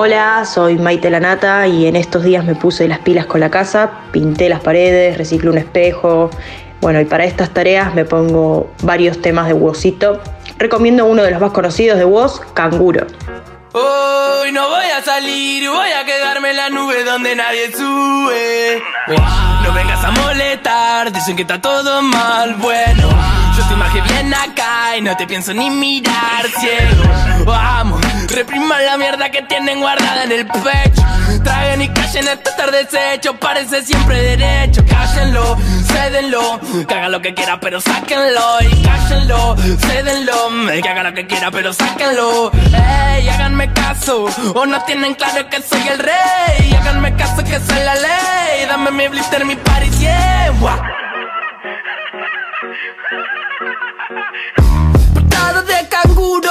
Hola, soy Maite Lanata y en estos días me puse las pilas con la casa, pinté las paredes, reciclé un espejo. Bueno, y para estas tareas me pongo varios temas de Wozito. Recomiendo uno de los más conocidos de Woz, Canguro. Hoy no voy a salir, voy a quedarme en la nube donde nadie sube. No vengas a molestar, dicen que está todo mal, bueno. Yo te imagen bien acá y no te pienso ni mirar, ciego. Vamos, repriman la mierda que tienen guardada en el pecho. Traguen y callen este estar deshecho, parece siempre derecho. Cállenlo, cédenlo, que haga lo que quiera, pero sáquenlo. Y cállenlo, cédenlo, que haga lo que quiera, pero sáquenlo. Ey, háganme caso, o no tienen claro que soy el rey. Háganme caso que soy la ley. Dame mi blister, mi party, yeah. Portado de canguro,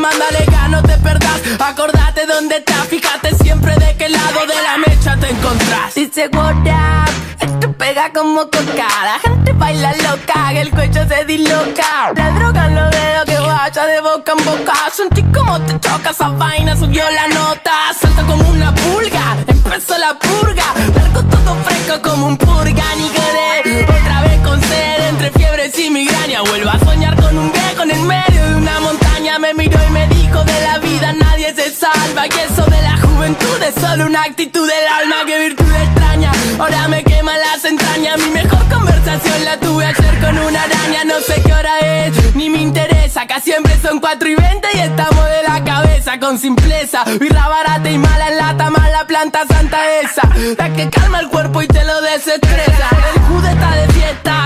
Mándale no te perdás. Acordate dónde estás, fíjate siempre de qué lado de la mecha te encontrás. Dice what up, esto pega como coca. La gente baila loca, el cuello se disloca. La droga los dedos que vaya de boca en boca. Sentí como te choca esa vaina, subió la nota. Salta como una pulga, empezó la purga. Largo todo fresco como un purga, solo una actitud del alma. Que virtud extraña, ahora me quema las entrañas. Mi mejor conversación la tuve ayer con una araña. No sé qué hora es, ni me interesa. Acá siempre son 4 y 20 y estamos de la cabeza con simpleza. Birra barata y mala en lata, mala planta santa esa. La que calma el cuerpo y te lo desestresa. El jude está de fiesta,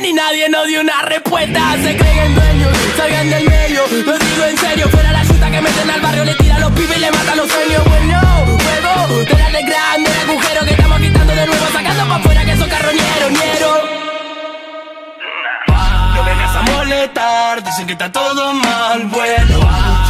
bien y nadie nos dio una respuesta. Se creen dueños, salgan del medio. Lo digo en serio, fuera la chuta que meten al barrio, le tiran los pibes y le matan los sueños. Bueno, juego, te de grande el agujero que estamos quitando de nuevo, sacando pa' afuera que son carroñeros, ñero. No vengas a molestar, dicen que está todo mal, bueno.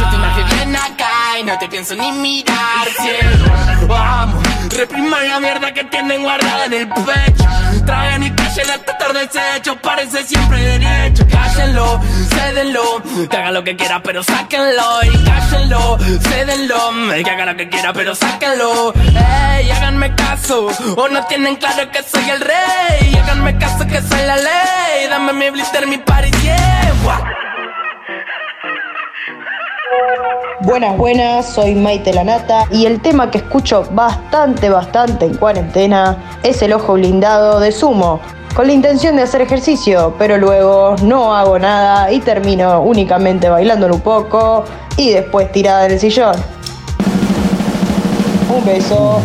No te pienso ni mirar, cielo. Vamos, repriman la mierda que tienen guardada en el pecho. Traen y callen hasta estar deshecho, parece siempre derecho. Cállenlo, cédenlo, que haga lo que quiera, pero sáquenlo. Y cállenlo, cédenlo, que haga lo que quiera, pero sáquenlo. Ey, háganme caso, o no tienen claro que soy el rey. Háganme caso que soy la ley. Dame mi blister, mi party, yeah. Buenas, buenas, soy Maite Lanata y el tema que escucho bastante, bastante en cuarentena es el ojo blindado de sumo, con la intención de hacer ejercicio, pero luego no hago nada y termino únicamente bailándolo un poco y después tirada en el sillón. Un beso.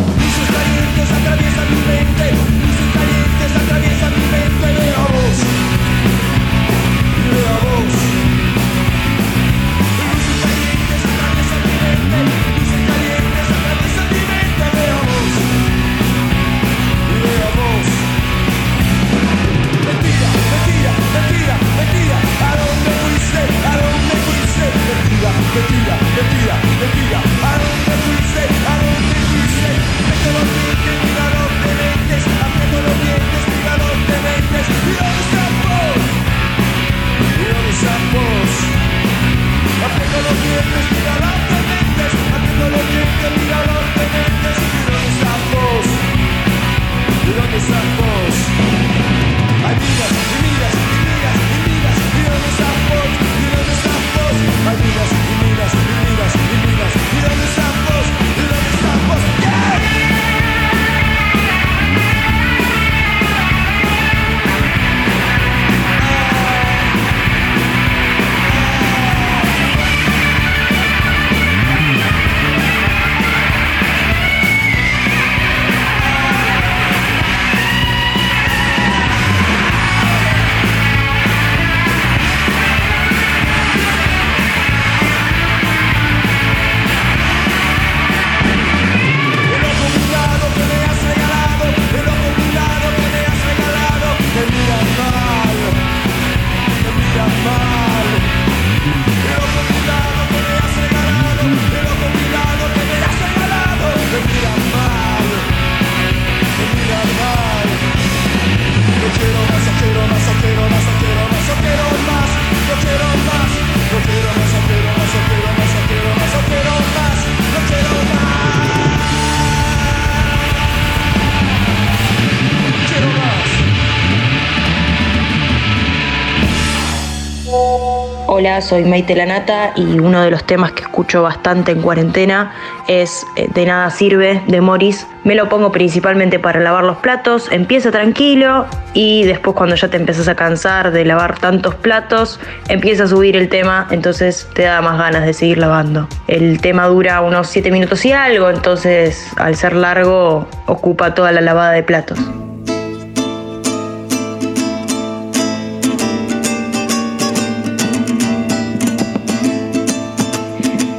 Hola, soy Maite Lanata y uno de los temas que escucho bastante en cuarentena es eh, De nada sirve de Morris. Me lo pongo principalmente para lavar los platos, empieza tranquilo y después cuando ya te empiezas a cansar de lavar tantos platos, empieza a subir el tema, entonces te da más ganas de seguir lavando. El tema dura unos 7 minutos y algo, entonces al ser largo ocupa toda la lavada de platos.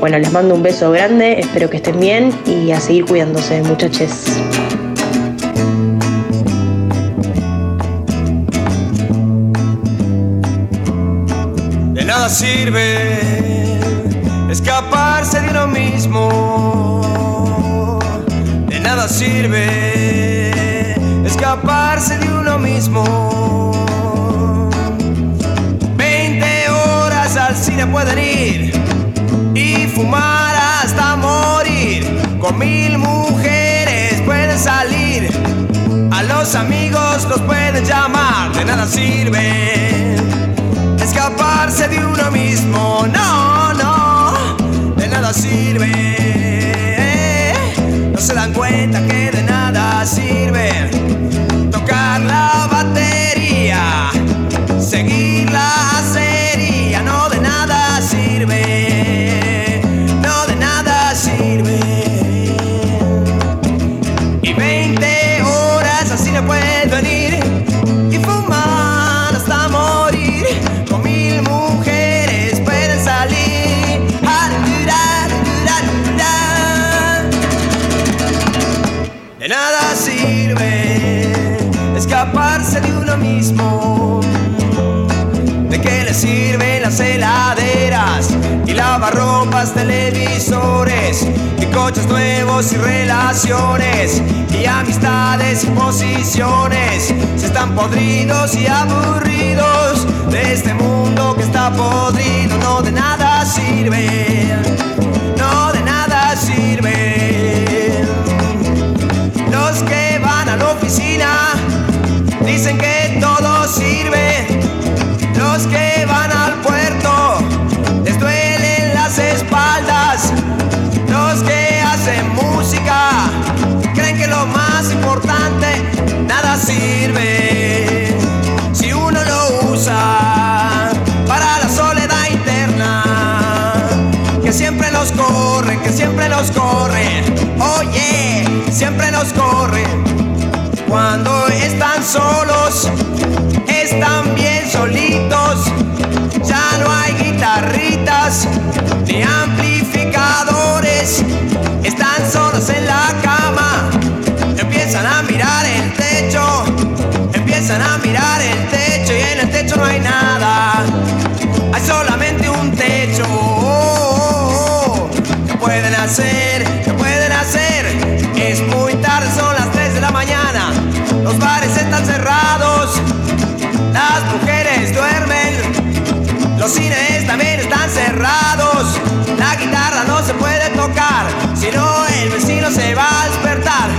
Bueno, les mando un beso grande, espero que estén bien y a seguir cuidándose, muchachos. De nada sirve escaparse de uno mismo. De nada sirve escaparse de uno mismo. 20 horas al cine pueden ir mil mujeres pueden salir, a los amigos los pueden llamar, de nada sirve escaparse de uno mismo. No, no, de nada sirve. No se dan cuenta que de nada sirve de mismo. ¿De qué le sirven las heladeras y lavarropas, televisores y coches nuevos y relaciones y amistades y posiciones? Si están podridos y aburridos de este mundo que está podrido, no de nada sirve, no de nada sirve. Los que van a la oficina corre. Oye, siempre los corre. Cuando están solos, están bien solitos. Ya no hay guitarritas ni amplificadores. Están solos en la cama. Empiezan a mirar el techo. Empiezan a mirar el techo y en el techo no hay nada. Hay solamente un techo. Despertar.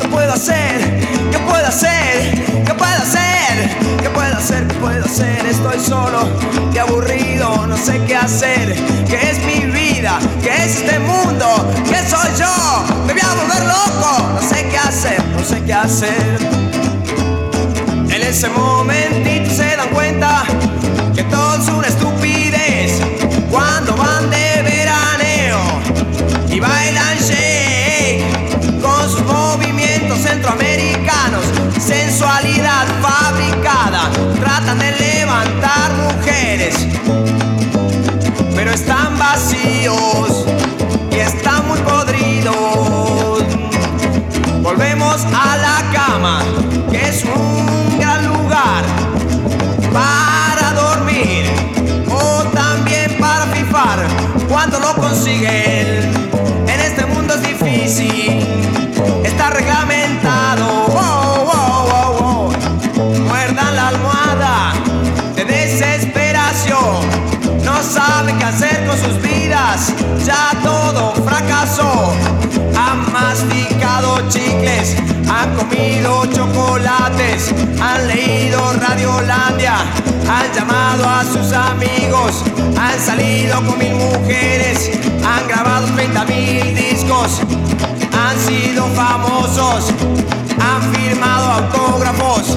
¿Qué puedo hacer? ¿Qué puedo hacer? ¿Qué puedo hacer? ¿Qué puedo hacer? ¿Qué puedo hacer? Estoy solo, qué aburrido, no sé qué hacer. ¿Qué es mi vida? ¿Qué es este mundo? ¿Qué soy yo? Me voy a volver loco. No sé qué hacer, no sé qué hacer. En ese momentito tratan de levantar mujeres, pero están comido comido chocolates, han leído Radiolandia, han llamado a sus amigos, han salido con mil mujeres, han grabado 30 mil discos, han sido famosos, han firmado autógrafos,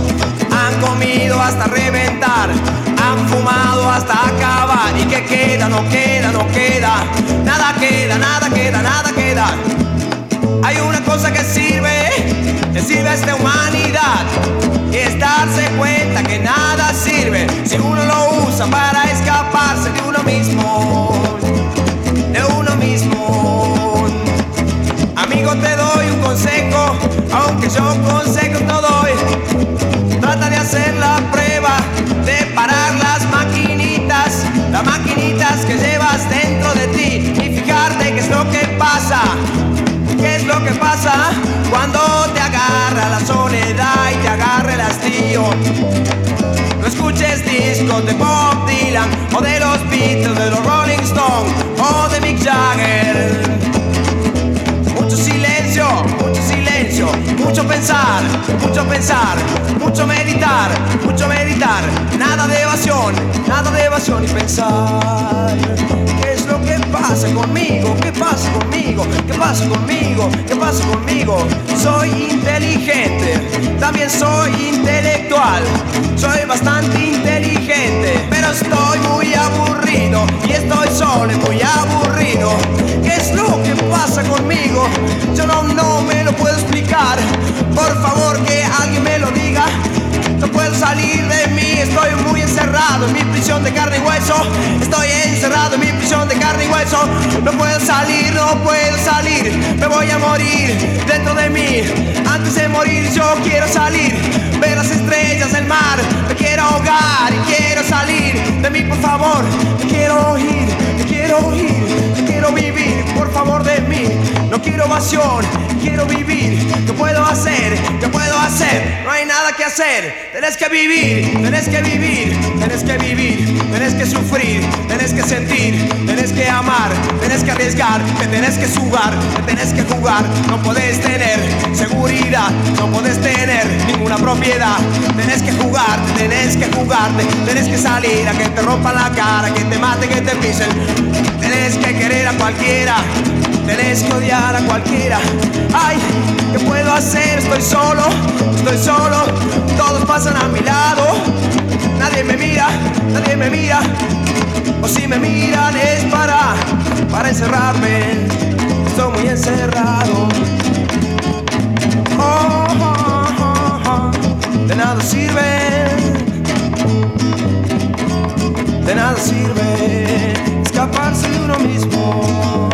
han comido hasta reventar, han fumado hasta acabar. ¿Y que queda? No queda, no queda, nada queda, nada queda, nada queda. Hay una cosa que sirve, que sirve a esta humanidad. Y es darse cuenta que nada sirve si uno lo No escuches discos de Bob Dylan o de los Beatles, de los Rolling Stones o de Mick Jagger. Mucho silencio, mucho silencio, mucho pensar, mucho pensar, mucho meditar, mucho meditar. Nada de evasión, nada de evasión y pensar. ¿Qué es lo que pasa conmigo? ¿Qué pasa conmigo? ¿Qué pasa conmigo? ¿Qué pasa conmigo? Soy inteligente, también soy Soy bastante inteligente, pero estoy muy aburrido y estoy solo y muy aburrido. ¿Qué es lo que pasa conmigo? Yo no, no me lo puedo explicar. Por favor, que salir de mí, estoy muy encerrado en mi prisión de carne y hueso. Estoy encerrado en mi prisión de carne y hueso. No puedo salir, no puedo salir. Me voy a morir dentro de mí. Antes de morir yo quiero salir, ver las estrellas, el mar. Me quiero ahogar y quiero salir de mí, por favor. Te quiero oír, te quiero oír, quiero vivir, por favor de mí. No quiero evasión, quiero vivir. ¿Qué puedo hacer? ¿Qué puedo hacer? No hay nada que hacer. Tenés que vivir, tenés que vivir, tenés que vivir, tenés que sufrir, tenés que sentir, tenés que amar, tenés que arriesgar, te tenés que jugar, te tenés que jugar. No podés tener seguridad, no podés tener ninguna propiedad. Tenés que jugar, te tenés que jugarte, tenés que salir a que te rompan la cara, que te maten, que te pisen. Tenés que querer a cualquiera. Tenés que odiar a cualquiera. Ay, ¿qué puedo hacer? Estoy solo, estoy solo. Todos pasan a mi lado. Nadie me mira, nadie me mira. O si me miran es para, para encerrarme. Estoy muy encerrado. Oh, oh, oh, oh. De nada sirve. De nada sirve escaparse de uno mismo.